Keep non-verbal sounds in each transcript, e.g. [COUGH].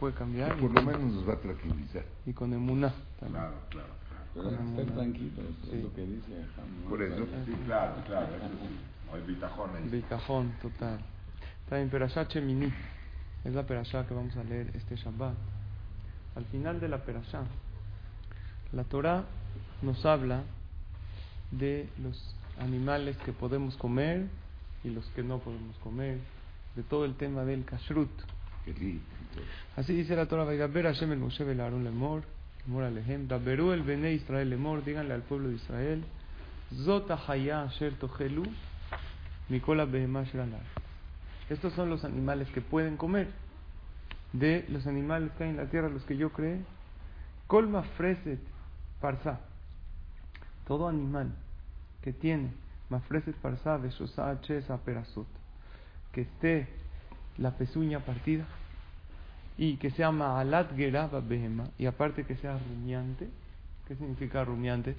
puede cambiar Por lo menos nos va a tranquilizar. y con emuná también. Claro, claro. Pero estar tranquilos, es lo que dice Hamlet. Por eso. Sí, claro, claro, eso sí. O el bitajón ahí. Bicajón, total. Está en Perashat Shemini. Es la Perashá que vamos a leer este Shabbat. Al final de la Perashá, la Torah nos habla de los animales que podemos comer y los que no podemos comer, de todo el tema del kashrut. Así dice la Torah, Vaidaber Hashem el Moshe el Aarón lemor, lemor alejem, Daberu el Bene Israel lemor, díganle al pueblo de Israel, Zota Haya Asher Tohelu, Mikola Behemah Asher Alal. Estos son los animales que pueden comer. De los animales que hay en la tierra, los que yo creé, Kolma Freset Parsa. Todo animal que tiene Mafreset Parsa, Beshosa Chesa Perasot, que esté la pezuña partida, y que sea Maalat Geraba Behema, y aparte que sea rumiante. ¿Qué significa rumiante?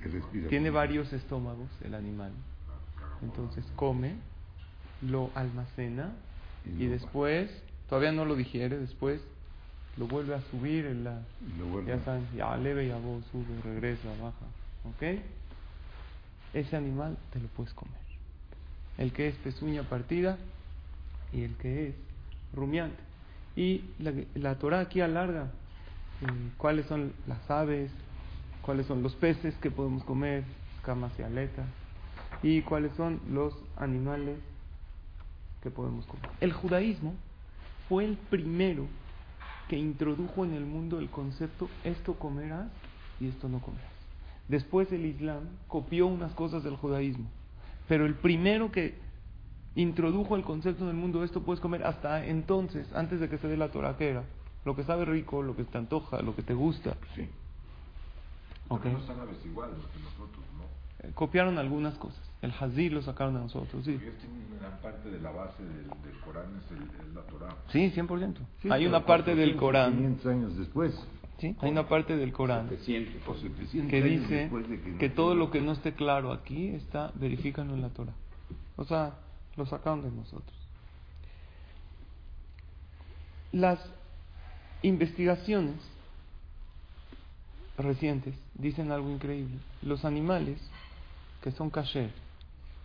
Que respira. Tiene varios estómagos el animal. Entonces come, lo almacena Y y después, todavía no lo digiere, después lo vuelve a subir en la... Y Ya a- saben, ya leve, ya vos, sube, regresa, baja. ¿Ok? Ese animal te lo puedes comer. El que es pezuña partida y el que es rumiante. Y la, la Torah aquí alarga eh, cuáles son las aves, cuáles son los peces que podemos comer, camas y aletas, y cuáles son los animales que podemos comer. El judaísmo fue el primero que introdujo en el mundo el concepto esto comerás y esto no comerás. Después el Islam copió unas cosas del judaísmo, pero el primero que introdujo el concepto en el mundo esto puedes comer hasta entonces, antes de que se dé la Torah, que era lo que sabe rico, lo que te antoja, lo que te gusta. Sí. Ok. Pero no son aves iguales que nosotros, ¿no? Eh, Copiaron algunas cosas. El hazir lo sacaron a nosotros, sí. Gran parte de la base del, del Corán es, el, es la Torah. Sí, 100%. Sí, Hay una parte del 400, Corán, 500 años después. sí, hay una parte del Corán 700. O 700 que dice de que todo nació. lo que no esté claro aquí está verifícalo en la Torah. O sea, lo sacaron de nosotros. Las investigaciones recientes dicen algo increíble. Los animales que son kasher,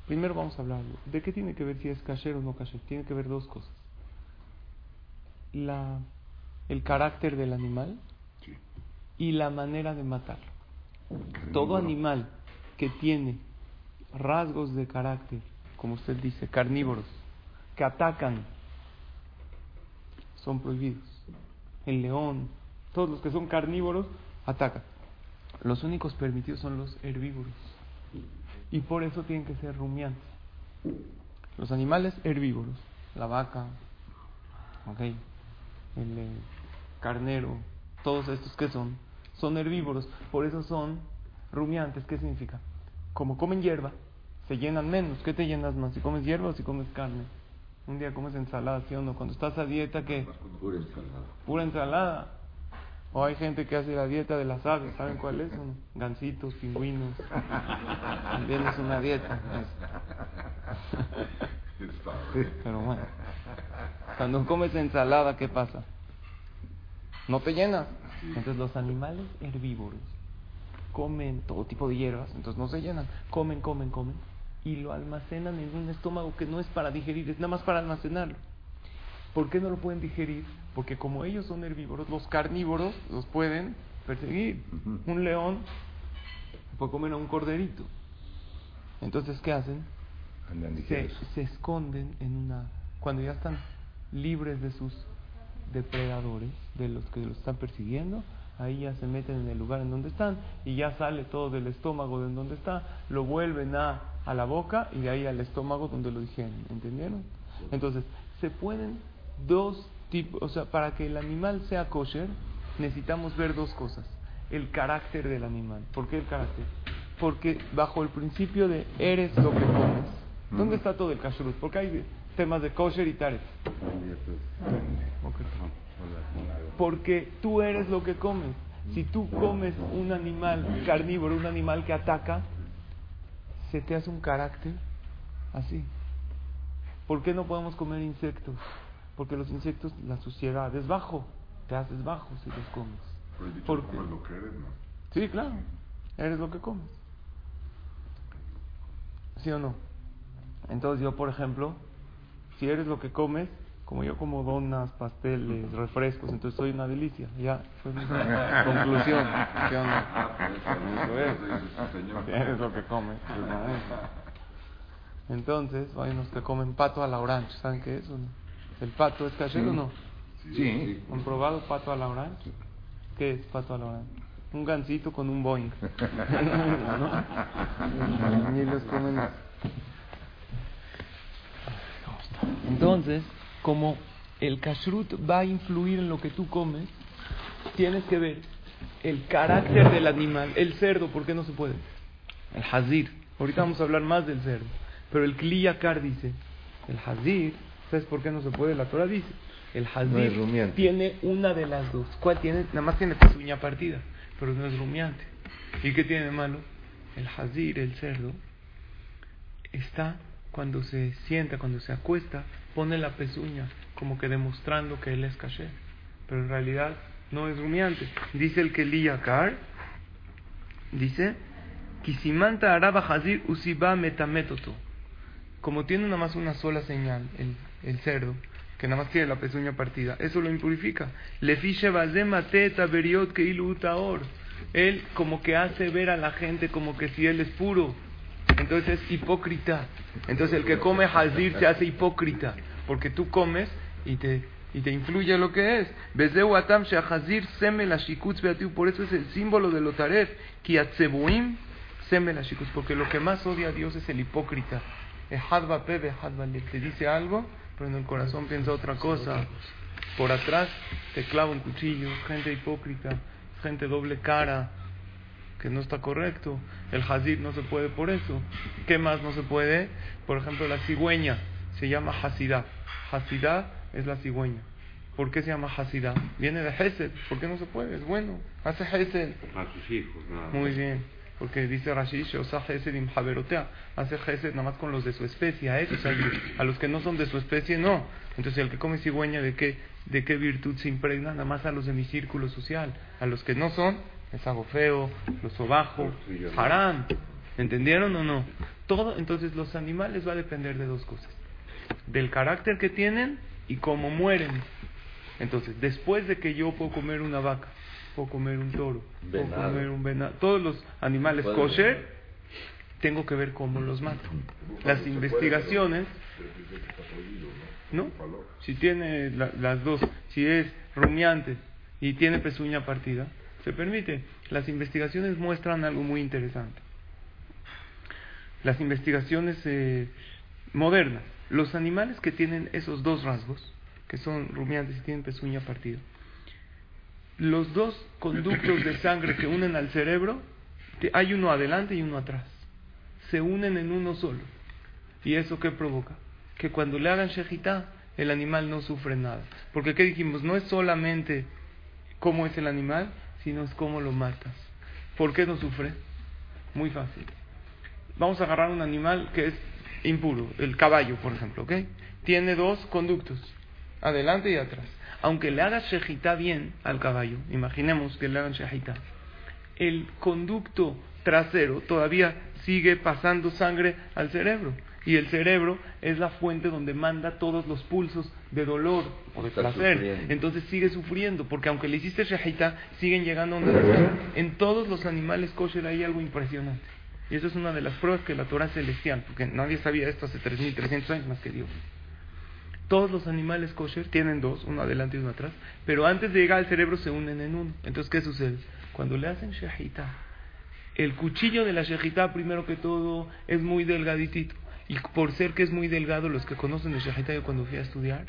primero vamos a hablar de qué tiene que ver si es kasher o no kasher. Tiene que ver dos cosas. La, el carácter del animal Sí. y la manera de matarlo. Todo animal que tiene rasgos de carácter, como usted dice, carnívoros, que atacan, son prohibidos. El león, todos los que son carnívoros, atacan. Los únicos permitidos son los herbívoros. Y por eso tienen que ser rumiantes. Los animales herbívoros, la vaca, el eh, carnero, todos estos que son, son herbívoros, por eso son rumiantes. ¿Qué significa? Como comen hierba, se llenan menos. ¿Qué te llenas más? Si comes hierba o si comes carne. Un día comes ensalada, ¿sí o no? Cuando estás a dieta, ¿qué? Pura ensalada. Pura ensalada. O hay gente que hace la dieta de las aves, ¿saben cuál es? Son Gansitos, pingüinos. También es una dieta. Pero bueno, cuando comes ensalada, ¿qué pasa? No te llenas. Entonces los animales herbívoros comen todo tipo de hierbas, entonces no se llenan. Comen, comen, comen. Y lo almacenan en un estómago que no es para digerir, es nada más para almacenarlo. ¿Por qué no lo pueden digerir? Porque como ellos son herbívoros, los carnívoros los pueden perseguir. Un león puede comer a un corderito. Entonces, ¿qué hacen? Se, se esconden en una cuando ya están libres de sus depredadores de los que los están persiguiendo ahí ya se meten en el lugar en donde están y ya sale todo del estómago de en donde está lo vuelven a, a la boca y de ahí al estómago donde lo digieren ¿entendieron? entonces se pueden dos tipo, o sea, para que el animal sea kosher, necesitamos ver dos cosas. El carácter del animal. ¿Por qué el carácter? Porque bajo el principio de eres lo que comes, ¿dónde está todo el kashrut? Porque hay temas de kosher y taref. Porque tú eres lo que comes. Si tú comes un animal carnívoro, un animal que ataca, se te hace un carácter así. ¿Por qué no podemos comer insectos? Porque los insectos, la suciedad es bajo, te haces bajo si los comes. Pero el dicho lo que eres, ¿no? Sí, claro, eres lo que comes. ¿Sí o no? Entonces yo, por ejemplo, si eres lo que comes, como yo como donas, pasteles, refrescos, entonces soy una delicia. Ya, fue mi [LAUGHS] conclusión. ¿Sí o no? Eso es. Si eres lo que pues, es. Entonces, hay unos que comen pato a la orange. ¿Saben qué es? ¿El pato es caché o no? Sí. ¿Han probado pato a la orange? ¿Qué es pato a la orange? Un gansito con un boing. [LAUGHS] Y los comen. Entonces, como el kashrut va a influir en lo que tú comes, tienes que ver el carácter del animal. El cerdo, ¿por qué no se puede? El hazir. Ahorita vamos a hablar más del cerdo. Pero el kliyakar dice, el hazir, ¿sabes por qué no se puede? La Torah dice, el hazir tiene una de las dos. ¿Cuál tiene? Nada más tiene pezuña partida, pero no es rumiante. ¿Y qué tiene de malo? El hazir, el cerdo, está cuando se sienta, cuando se acuesta, pone la pezuña como que demostrando que él es caché. Pero en realidad no es rumiante. Dice el Keliyakar, dice, Kisimanta araba hazir usiba metametoto. Como tiene nada más una sola señal, el, el cerdo, que nada más tiene la pezuña partida, eso lo impurifica. Le fiche mateta beriot que. Él como que hace ver a la gente como que si él es puro. Entonces es hipócrita. Entonces el que come hazir se hace hipócrita. Porque tú comes y te, y te influye lo que es. Por eso es el símbolo de lotaref. Ki atzebuim seme la shikutz. Porque lo que más odia a Dios es el hipócrita. Te dice algo, pero en el corazón piensa otra cosa. Por atrás te clava un cuchillo. Gente hipócrita. Gente doble cara que no está correcto. El hazir no se puede por eso. ¿Qué más no se puede? Por ejemplo, la cigüeña se llama hasidá. Hasidá es la cigüeña. ¿Por qué se llama hasidá? Viene de Hesed. ¿Por qué no se puede? Es bueno. Hace Hesed. A sus hijos, nada más. Muy bien. Porque dice Rashi. Hace Hesed nada más con los de su especie. A esos, a los que no son de su especie, no. Entonces, el que come cigüeña, ¿de qué, ¿de qué virtud se impregna? Nada más a los de mi círculo social. A los que no son, es algo feo, los sobajo, haram. ¿Entendieron o no? Todo, entonces los animales va a depender de dos cosas. Del carácter que tienen y cómo mueren. Entonces, después de que yo puedo comer una vaca, puedo comer un toro, puedo comer un venado, todos los animales kosher, tengo que ver cómo los mato. Las investigaciones, ¿no? Si tiene la- las dos, si es rumiante y tiene pezuña partida, se permite. Las investigaciones muestran algo muy interesante. Las investigaciones eh, modernas, los animales que tienen esos dos rasgos, que son rumiantes y tienen pezuña partida, los dos conductos de sangre que unen al cerebro, hay uno adelante y uno atrás, se unen en uno solo. ¿Y eso qué provoca? Que cuando le hagan shejitá, el animal no sufre nada. Porque ¿qué dijimos? No es solamente cómo es el animal, sino es cómo lo matas. ¿Por qué no sufre? Muy fácil. Vamos a agarrar un animal que es impuro, el caballo, por ejemplo, ¿ok? Tiene dos conductos, adelante y atrás. Aunque le hagas shejitá bien al caballo, imaginemos que le hagan shejitá, el conducto trasero todavía sigue pasando sangre al cerebro. Y el cerebro es la fuente donde manda todos los pulsos de dolor o de Está placer. sufriendo. Entonces sigue sufriendo, porque aunque le hiciste shahita, siguen llegando a. En todos los animales kosher hay algo impresionante. Y eso es una de las pruebas que la Torah es celestial, porque nadie sabía esto hace 3.300 años más que Dios. Todos los animales kosher tienen dos, uno adelante y uno atrás, pero antes de llegar al cerebro se unen en uno. Entonces, ¿qué sucede? Cuando le hacen shahita, el cuchillo de la shejitá, primero que todo, es muy delgaditito. Y por ser que es muy delgado, los que conocen shejitá, yo cuando fui a estudiar,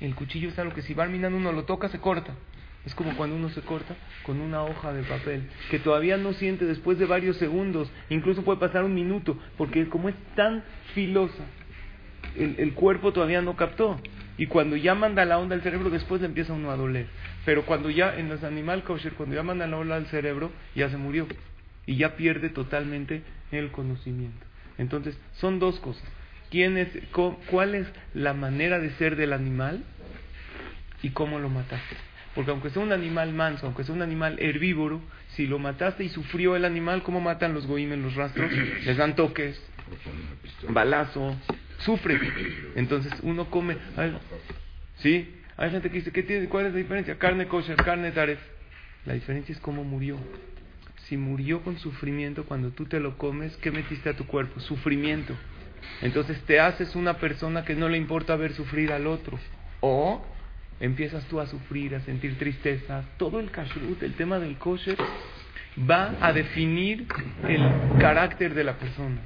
El cuchillo es algo que si Barminan uno lo toca, se corta. Es como cuando uno se corta con una hoja de papel, que todavía no siente después de varios segundos, incluso puede pasar un minuto, porque como es tan filosa, el, el cuerpo todavía no captó. Y cuando ya manda la onda al cerebro, después le empieza uno a doler. Pero cuando ya, en los animal kosher, cuando ya manda la onda al cerebro, ya se murió. Y ya pierde totalmente el conocimiento. Entonces, son dos cosas. ¿Quién es, co- ¿Cuál es la manera de ser del animal y cómo lo mataste? Porque aunque sea un animal manso, aunque sea un animal herbívoro, si lo mataste y sufrió el animal, ¿cómo matan los goim en los rastros? [COUGHS] Les dan toques, balazo, sufre. Entonces uno come. ¿Sí? Hay gente que dice, ¿qué tiene, ¿cuál es la diferencia? Carne kosher, carne taref. La diferencia es cómo murió. Si murió con sufrimiento, cuando tú te lo comes, ¿qué metiste a tu cuerpo? Sufrimiento. Entonces te haces una persona que no le importa ver sufrir al otro. O empiezas tú a sufrir, a sentir tristeza. Todo el kashrut, el tema del kosher, va a definir el carácter de la persona.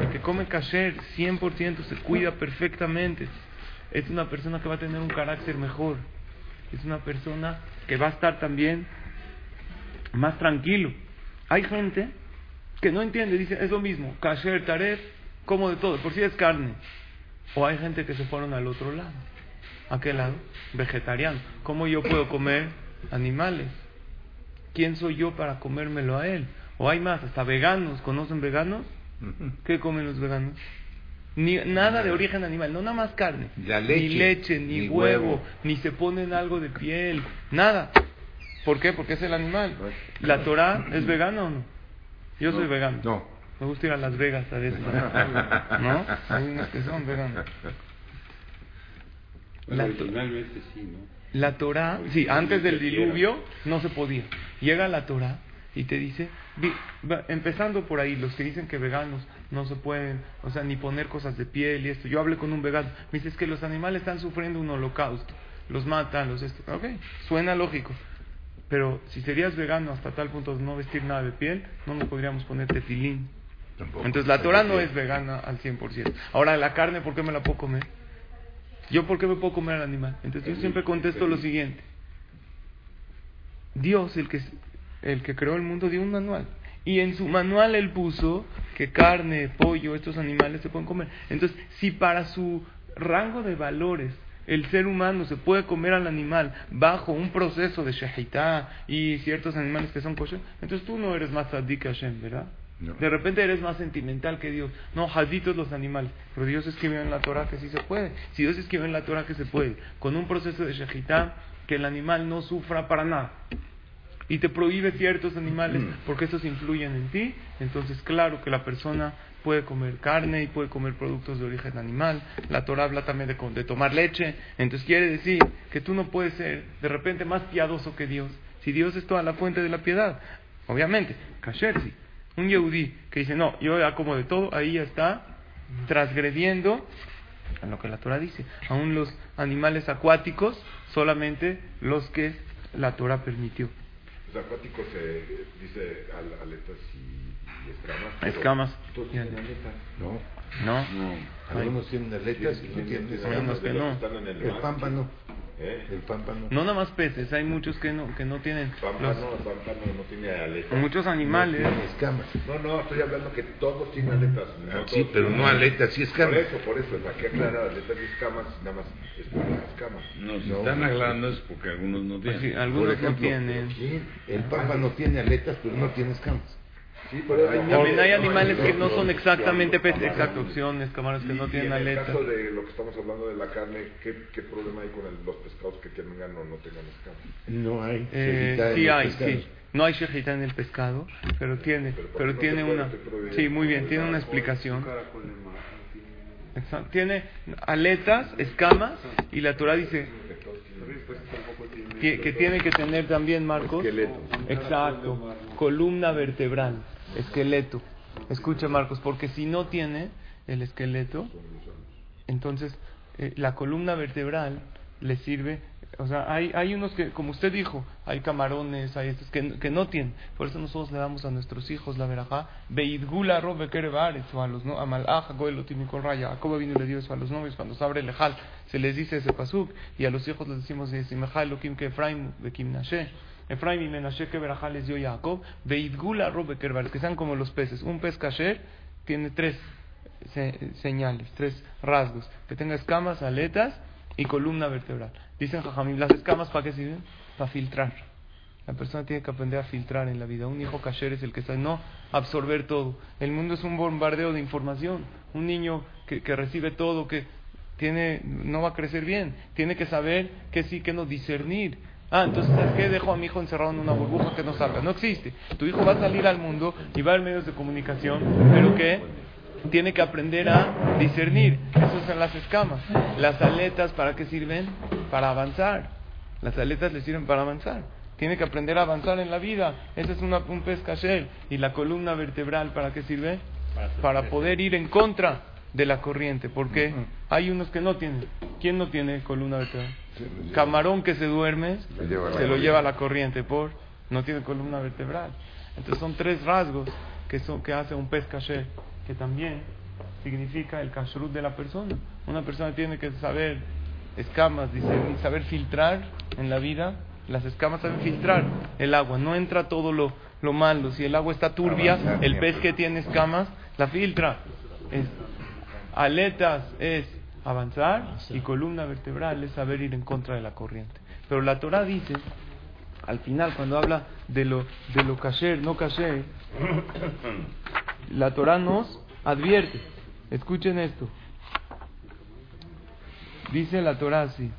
El que come kasher 100% se cuida perfectamente. Es una persona que va a tener un carácter mejor. Es una persona que va a estar también más tranquilo. Hay gente que no entiende, dice, es lo mismo, kasher, taref, como de todo, por si es carne. O hay gente que se fueron al otro lado. ¿A qué lado? Vegetariano. ¿Cómo yo puedo comer animales? ¿Quién soy yo para comérmelo a él? O hay más, hasta veganos. ¿Conocen veganos? ¿Qué comen los veganos? Ni, nada de origen animal, no nada más carne. Leche, ni leche, ni, ni huevo, huevo. ni se ponen algo de piel, nada. ¿Por qué? Porque es el animal. ¿La Torah es vegana o no? Yo soy vegano. No. Me gusta ir a Las Vegas a veces. [LAUGHS] ¿No? Hay unos que son veganos. La, to- Originalmente sí, ¿no? la Torah, sí, antes del diluvio no se podía. Llega la Torah y te dice, empezando por ahí, los que dicen que veganos no se pueden, o sea, ni poner cosas de piel y esto. Yo hablé con un vegano, me dice, es que los animales están sufriendo un holocausto, los matan, los esto. Ok, suena lógico. Pero si serías vegano hasta tal punto de no vestir nada de piel, no nos podríamos poner tefilín. Tampoco. Entonces la Torah no es vegana al 100%. Ahora, la carne, ¿por qué me la puedo comer? ¿Yo por qué me puedo comer al animal? Entonces yo siempre contesto lo siguiente. Dios, el que, el que creó el mundo, dio un manual. Y en su manual él puso que carne, pollo, estos animales se pueden comer. Entonces, si para su rango de valores el ser humano se puede comer al animal bajo un proceso de shahitá y ciertos animales que son kosher, entonces tú no eres más tzadik Hashem, ¿verdad? No. De repente eres más sentimental que Dios. No, jaditos los animales. Pero Dios escribió en la Torah que sí se puede. Si Dios escribió en la Torah que se puede, con un proceso de shahitá, que el animal no sufra para nada. Y te prohíbe ciertos animales porque esos influyen en ti. Entonces, claro que la persona puede comer carne y puede comer productos de origen animal. La Torah habla también de, tomar leche. Entonces, quiere decir que tú no puedes ser de repente más piadoso que Dios. Si Dios es toda la fuente de la piedad. Obviamente, kasher sí. Un yehudí que dice, no, yo ya como de todo, ahí ya está transgrediendo a lo que la Torah dice. Aún los animales acuáticos, solamente los que la Torah permitió. Los acuáticos se dice al- y, y escamas. No. ¿No? No. Algunos tienen aletas y no tienen escamas. que no. están en el, pámpano. ¿Eh? El pámpano. No nada más peces, hay muchos que no, que no tienen. Pámpano, los- pámpano no tiene aletas. muchos animales. No tienen escamas. No, no, estoy hablando que todos tienen aletas. no Ah, todos sí, pero no aletas, sí Por escamas. eso, por eso, para que aclarar aletas y escamas, nada más es por las escamas. No, si No. están aclarando es porque algunos no Pues tienen. sí, algunos Por ejemplo, no tienen. ¿quién? El pámpano tiene aletas, pero no tiene escamas. Sí, pero hay También hay animales que no son exactamente peces, exacto, opciones, camarones que Y- no tienen en aletas. el caso de lo que estamos hablando de la carne, ¿qué, qué problema hay con el- los pescados que tengan o no tengan escamas? No hay. Eh, en sí hay, pescados. sí. No hay shejitá en el pescado, pero tiene, Pero ¿por pero no tiene una, sí, muy bien, tiene una explicación. Exacto. Tiene aletas, escamas, y la Torah dice que, que tiene que tener también, Marcos, Esqueleto. exacto, columna vertebral, esqueleto. Escucha, Marcos, porque si no tiene el esqueleto, entonces eh, la columna vertebral le sirve O sea, hay, hay unos que, como usted dijo, hay camarones, hay estos que, que no tienen. Por eso nosotros le damos a nuestros hijos la verajá. Beidgula robe o a los no, a malaja, goelo timikol raya. Jacob vino le dio eso a los novios cuando se abre el lejal. Se les dice ese pasuk. Y a los hijos les decimos, Simejal lokim que Efraim de Kimnashe. Efraim y Menashe que verajá les dio Jacob. Beidgula robe kerebares, que sean como los peces. Un pez kasher tiene tres se- señales, tres rasgos. Que tenga escamas, aletas y columna vertebral. Dicen Jajamim, ¿las escamas para qué sirven? Para filtrar. La persona tiene que aprender a filtrar en la vida. Un hijo kasher es el que sabe no absorber todo. El mundo es un bombardeo de información. Un niño que, que recibe todo, que tiene, no va a crecer bien. Tiene que saber que sí, que no, discernir. Ah, entonces, ¿sabes qué? Dejo a mi hijo encerrado en una burbuja que no salga. No existe. Tu hijo va a salir al mundo y va a medios de comunicación, pero que tiene que aprender a discernir. Esas son las escamas. Las aletas, ¿para qué sirven? Para avanzar. Las aletas le sirven para avanzar. Tiene que aprender a avanzar en la vida. Ese es una, un pez kasher. ¿Y la columna vertebral para qué sirve? Para poder ir en contra de la corriente. Porque hay unos que no tienen. ¿Quién no tiene columna vertebral? Camarón que se duerme, Se lleva la se lo lleva la corriente por no tiene columna vertebral. Entonces son tres rasgos que son que hace un pez kasher, que también significa el kashrut de la persona. Una persona tiene que saber escamas, discernir, saber filtrar en la vida. Las escamas saben filtrar el agua, no entra todo lo, lo malo. Si el agua está turbia, el pez que tiene escamas la filtra. Es, aletas es avanzar y columna vertebral es saber ir en contra de la corriente. Pero la Torah dice, al final cuando habla de lo, de lo kasher, no kasher, la Torah nos advierte. Escuchen esto. Dice la Torah así.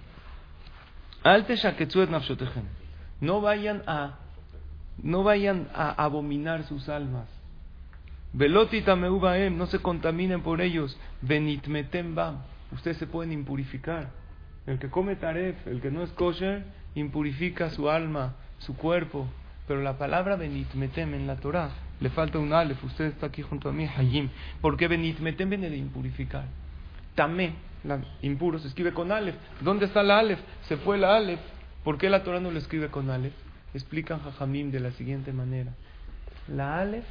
No vayan a no vayan a abominar sus almas. Velotita meubaem, no se contaminen por ellos. Benitmetem. Ustedes se pueden impurificar. El que come taref, el que no es kosher, impurifica su alma, su cuerpo. Pero la palabra benitmetem en la Torah le falta un alef. Usted está aquí junto a mí, hayim. Porque benitmetem viene de impurificar. Tamé, la, impuro, se escribe con alef. ¿Dónde está la alef? Se fue la alef. ¿Por qué la Torah no lo escribe con alef? Explican Jajamim de la siguiente manera. La alef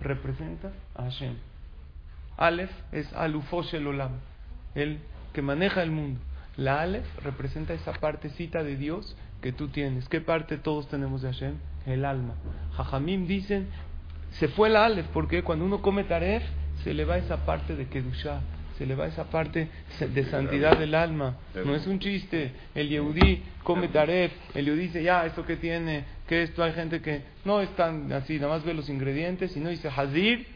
representa a Hashem. Aleph es Alufosh el Olam, el que maneja el mundo. La Aleph representa esa partecita de Dios que tú tienes. ¿Qué parte todos tenemos de Hashem? El alma. Jajamim dicen, se fue la Aleph, porque cuando uno come Taref, se le va esa parte de Kedushah, se le va esa parte de santidad del alma. No es un chiste. El Yehudí come Taref, el Yehudí dice, ya, esto que tiene, que esto, hay gente que no es tan así, nada más ve los ingredientes, y no dice Hazir,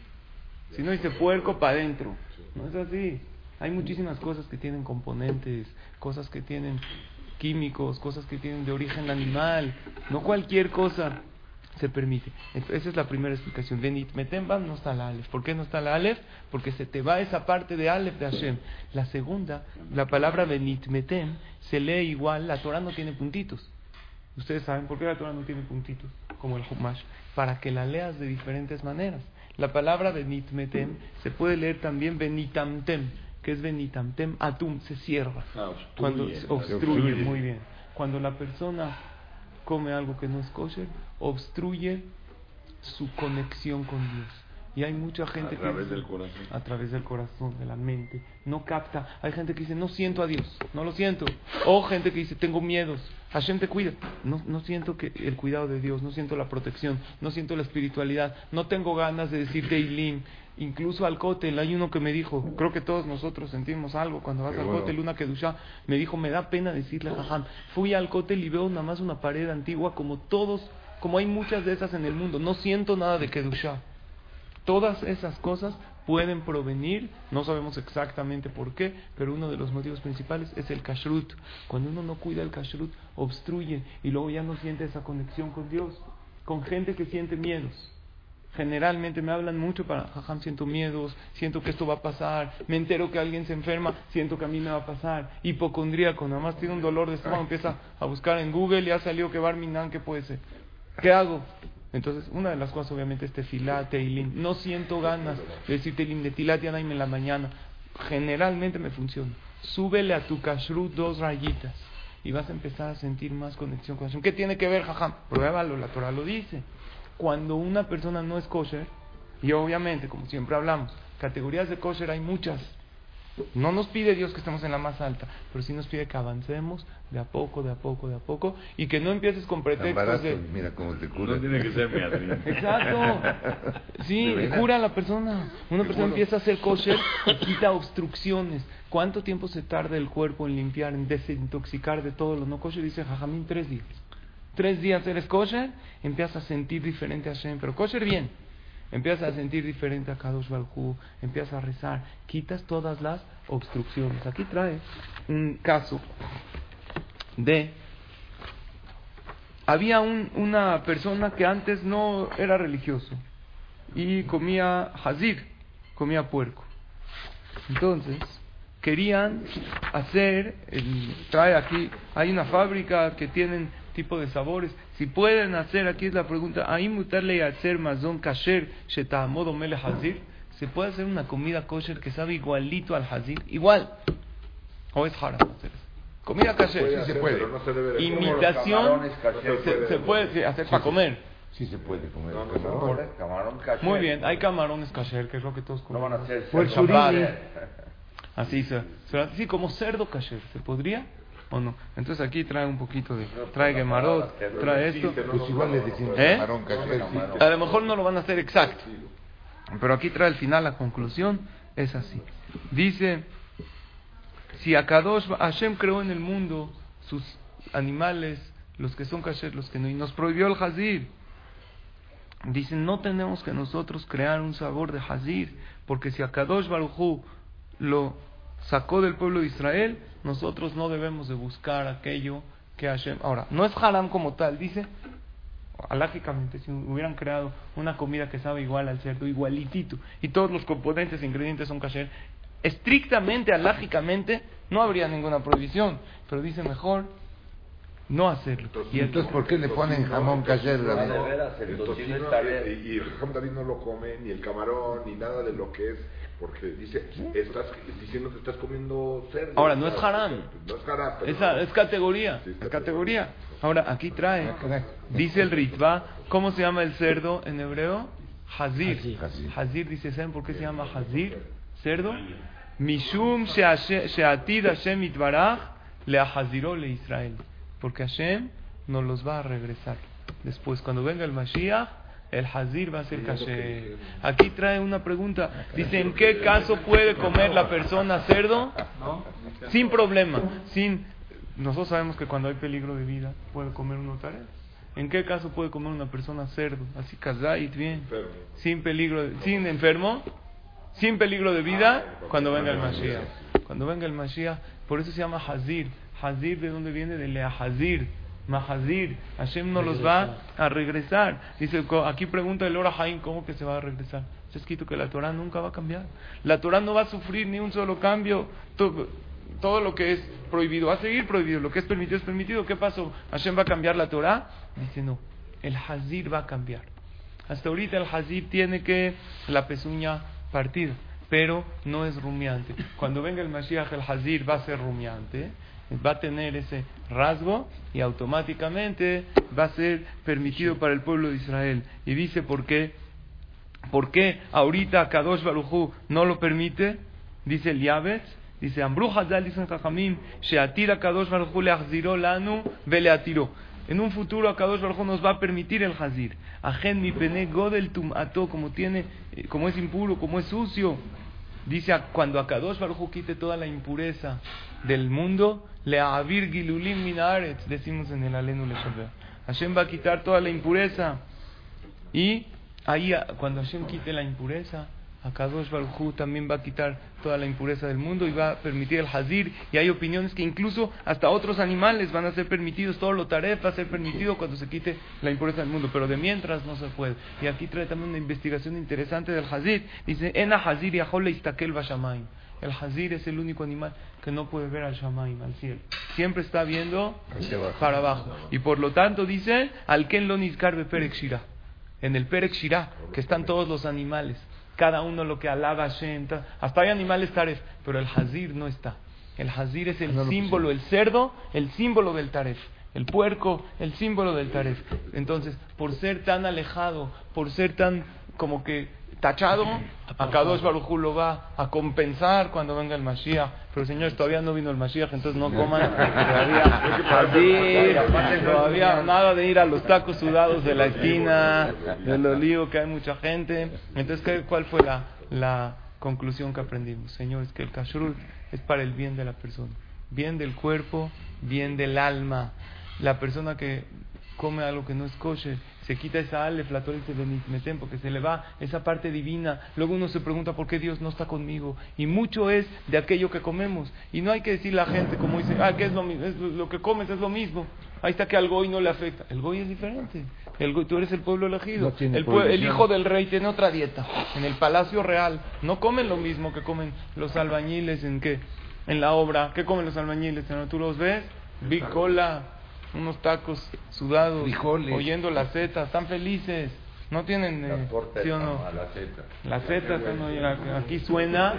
si no dice puerco para adentro. No es así. Hay muchísimas cosas que tienen componentes, cosas que tienen químicos, cosas que tienen de origen animal. No cualquier cosa se permite. Ent- Esa es la primera explicación. Benit Metemba no está la Aleph. ¿Por qué no está la Aleph? Porque se te va esa parte de Aleph de Hashem. La segunda, la palabra Benit Metem se lee igual. La Torah no tiene puntitos. Ustedes saben por qué la Torah no tiene puntitos, como el Humash, para que la leas de diferentes maneras. La palabra benitmetem se puede leer también benitamtem, que es benitamtem atum, se cierra. Ah, obstruye. Cuando Obstruye. muy bien. Cuando la persona come algo que no es kosher, obstruye su conexión con Dios. Y hay mucha gente A que través dice- del corazón. a través del corazón, de la mente. No capta. Hay gente que dice, no siento a Dios, no lo siento. O gente que dice, tengo miedos. Hashem te cuida. No, no siento que el cuidado de Dios, no siento la protección, no siento la espiritualidad, no tengo ganas de decir Teilim. Incluso al Kotel, hay uno que me dijo, creo que todos nosotros sentimos algo cuando vas al. Kotel, una Kedusha, me dijo, me da pena decirle a Jajam, fui al Kotel y veo nada más una pared antigua como todos, como hay muchas de esas en el mundo, no siento nada de Kedusha. Todas esas cosas pueden provenir, no sabemos exactamente por qué, pero uno de los motivos principales es el kashrut. Cuando uno no cuida el kashrut, obstruye y luego ya no siente esa conexión con Dios. Con gente que siente miedos. Generalmente me hablan mucho para, jajam, siento miedos, siento que esto va a pasar, me entero que alguien se enferma, siento que a mí me va a pasar. Hipocondríaco, nada más tiene un dolor de estómago, empieza a buscar en Google, ya salió que Barminan, ¿qué puede ser? ¿Qué hago? Entonces, una de las cosas obviamente es tefilat, teilim. No siento ganas de decir teilim de yanaim en la mañana. Generalmente me funciona. Súbele a tu kashrut dos rayitas. y vas a empezar a sentir más conexión con Hashem. ¿Qué tiene que ver, jajam? Pruébalo, la Torah lo dice. Cuando una persona no es kosher, y obviamente, como siempre hablamos, categorías de kosher hay muchas. No nos pide Dios que estemos en la más alta, pero sí nos pide que avancemos de a poco, de a poco, de a poco, y que no empieces con pretextos barato, de... mira cómo te cura. No tiene que ser Beatriz. [LAUGHS] Exacto. Sí, cura a la persona. Una persona empieza a hacer kosher y quita obstrucciones. ¿Cuánto tiempo se tarda el cuerpo en limpiar, en desintoxicar de todo lo no kosher? Dice Jajamín, tres días. Tres días eres kosher, empiezas a sentir diferente a Hashem, pero kosher bien. Empiezas a sentir diferente a Kadosh Baljú, empiezas a rezar, quitas todas las obstrucciones. Aquí trae un caso de había un- una persona que antes no era religioso y comía hazir, comía puerco. Entonces, querían hacer, trae aquí, hay una fábrica que tienen tipo de sabores. Si pueden hacer, aquí es la pregunta, ¿ahí mutarle hacer mazón kasher shetamodo mele hazir? ¿Se puede hacer una comida kosher que sabe igualito al hazir? Igual. ¿O es haram hacer eso? Comida kasher. Sí se puede. no se debe Imitación se, se puede sí, hacer para comer. Sí se puede comer. No, no, camarón. no. Camarón kasher. Muy bien, hay camarones kasher, que es lo que todos No comemos. van a hacer. Así se, se- sí, como cerdo kasher, ¿se podría o no? Entonces aquí trae un poquito de, trae gemarot, trae esto. Pues igual le decimos ¿Eh? A lo mejor no lo van a hacer exacto, pero aquí trae al final la conclusión, es así. Dice, si Akadosh Hashem creó en el mundo sus animales, los que son kasher, los que no, y nos prohibió el hazir. Dicen, no tenemos que nosotros crear un sabor de hazir, porque si Akadosh Barujú lo sacó del pueblo de Israel, nosotros no debemos de buscar aquello que Hashem... Ahora, no es haram como tal, dice, alágicamente, si hubieran creado una comida que sabe igual al cerdo, igualitito, y todos los componentes e ingredientes son kasher, estrictamente, alágicamente, no habría ninguna prohibición, pero dice mejor no hacerlo. Y Entonces, ¿por qué le ponen jamón David? y, el David no lo come, ni el camarón, ni nada de lo que es, porque dice, estás diciendo que estás comiendo cerdo. Ahora, no es haram. No es haram, pero... Esa es categoría, Sí, es categoría. Ahora, aquí trae, dice el Ritva, ¿cómo se llama el cerdo en hebreo? Hazir. Hazir. Hazir dice, ¿saben por qué se llama Hazir? Cerdo. Mishum she'atid Hashem itbaraj le ahaziró le Israel. Porque Hashem nos los va a regresar. Después, cuando venga el Mashiach, el Hazir va a ser kasher. Aquí trae una pregunta. Dice, ¿en qué caso puede comer la persona cerdo? Sin problema. Sin... Nosotros sabemos que cuando hay peligro de vida, puede comer uno tarea. ¿En qué caso puede comer una persona cerdo? Así, kazait, bien. Sin peligro, de- sin enfermo, sin peligro de vida, cuando venga el Mashiach. Cuando venga el Mashiach, por eso se llama Hazir. Hazir, ¿de dónde viene? De Leahazir. Mahazir. Hashem no los va a regresar. Dice, aquí pregunta el Ora Haim, ¿cómo que se va a regresar? Está escrito que la Torah nunca va a cambiar. La Torah no va a sufrir ni un solo cambio. To- Todo lo que es prohibido va a seguir prohibido. Lo que es permitido es permitido. ¿Qué pasó? ¿Hashem va a cambiar la Torah? Dice, no. El Hazir va a cambiar. Hasta ahorita el hazir tiene que la pezuña partida, pero no es rumiante. Cuando venga el Mashiach, el hazir va a ser rumiante, va a tener ese rasgo y automáticamente va a ser permitido para el pueblo de Israel. Y dice por qué, por qué ahorita Kadosh Barujú no lo permite, dice el Yavetz, dice Ambru Hazal, dicen Jajamim, Sheatira Kadosh Barujú le lanu vele atiró. En un futuro Kadosh Baruj nos va a permitir el hazir. Ajen mi pene godel tumato, como tiene, eh, como es impuro, como es sucio. Dice cuando Akadosh Baruj quite toda la impureza del mundo, le avir gilulim minaretz, decimos en el alenu le Hashem va a quitar toda la impureza. Y ahí cuando Hashem quite la impureza, Akadosh Baruj también va a quitar toda la impureza del mundo y va a permitir el hazir. Y hay opiniones que incluso hasta otros animales van a ser permitidos, todo lo taref va a ser permitido cuando se quite la impureza del mundo. Pero de mientras no se puede. Y aquí trae también una investigación interesante del hazir. Dice, Ena hazir y istakel bashamayim. El hazir es el único animal que no puede ver al shamaim, al cielo. Siempre está viendo abajo. para abajo. Y por lo tanto dice, al ken lo nizkar be. En el perek shirah, que están todos los animales. Cada uno lo que alaba a Hashem. Hasta hay animales taref, pero el hazir no está. El hazir es el No símbolo, el cerdo, el símbolo del taref. El puerco, el símbolo del taref. Entonces, por ser tan alejado, por ser tan como que tachado, a Kadosh Baruj Hu lo va a compensar cuando venga el Mashiach. Pero señores, todavía no vino el Mashiach, entonces no coman [LAUGHS] todavía todavía nada de ir a los tacos sudados de la esquina, del olivo, que hay mucha gente. Entonces, ¿qué- ¿cuál fue la, la conclusión que aprendimos? Señores, que el kashrut es para el bien de la persona, bien del cuerpo, bien del alma. La persona que come algo que no es kosher, se quita esa dice benitmetem, porque se le va esa parte divina. Luego uno se pregunta por qué Dios no está conmigo. Y mucho es de aquello que comemos. Y no hay que decir la gente como dice, ah, que es lo es lo que comes es lo mismo. Ahí está que al goy no le afecta. El goy es diferente. El goy, tú eres el pueblo elegido. No el, pue- el hijo del rey tiene otra dieta. En el palacio real no comen lo mismo que comen los albañiles en qué? En la obra. ¿Qué comen los albañiles? ¿Tú los ves? Bicola, unos tacos sudados, Frijoles. oyendo las setas, están felices. No tienen, eh, ¿sí o no? La zeta, la- aquí suena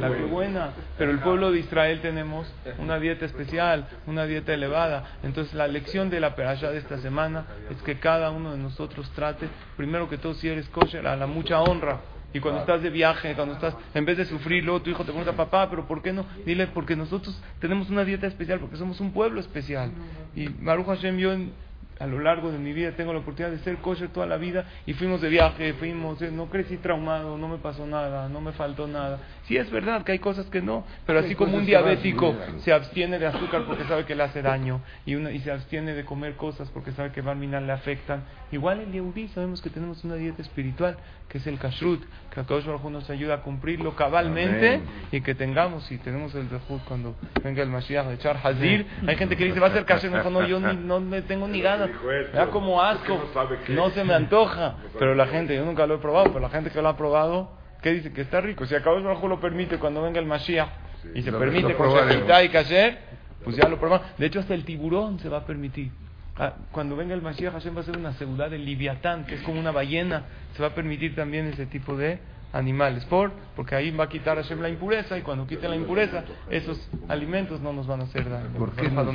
la que buena, pero el pueblo de Israel tenemos una dieta especial, una dieta elevada. Entonces la lección de la perasha de esta semana es que cada uno de nosotros trate, primero que todo si eres kosher, a la mucha honra. Y cuando estás de viaje, cuando estás, en vez de sufrir, luego tu hijo te pregunta, papá, pero ¿por qué no? Dile, porque nosotros tenemos una dieta especial, porque somos un pueblo especial. Y Baruch Hashem, yo en- a lo largo de mi vida tengo la oportunidad de ser kosher toda la vida y fuimos de viaje, fuimos, eh, no crecí traumado, no me pasó nada, no me faltó nada. Sí es verdad que hay cosas que no, pero así como un diabético se abstiene de azúcar porque sabe que le hace daño y, una, y se abstiene de comer cosas porque sabe que Barminan le afectan, igual el Yehudí sabemos que tenemos una dieta espiritual que es el kashrut, que Akadosh Baruj nos ayuda a cumplirlo cabalmente Amén. y que tengamos, si tenemos el dejud cuando venga el Mashiach de echar hazir, hay gente que dice va a ser kasher, no, no, yo ni, no me tengo ni ganas, Me da como asco, no no se me antoja, pero la gente, yo nunca lo he probado, pero la gente que lo ha probado, ¿qué dice? Que está rico, si Baruj Hu lo permite cuando venga el Mashiach y se permite con y kasher, pues ya lo probamos, de hecho hasta el tiburón se va a permitir. Ah, Cuando venga el Mashiach, Hashem va a hacer una ciudad de Liviatán, que es como una ballena. Se va a permitir también ese tipo de animales. ¿Por? Porque ahí va a quitar Hashem la impureza y cuando quite la impureza, esos alimentos no nos van a hacer daño. ¿Por qué los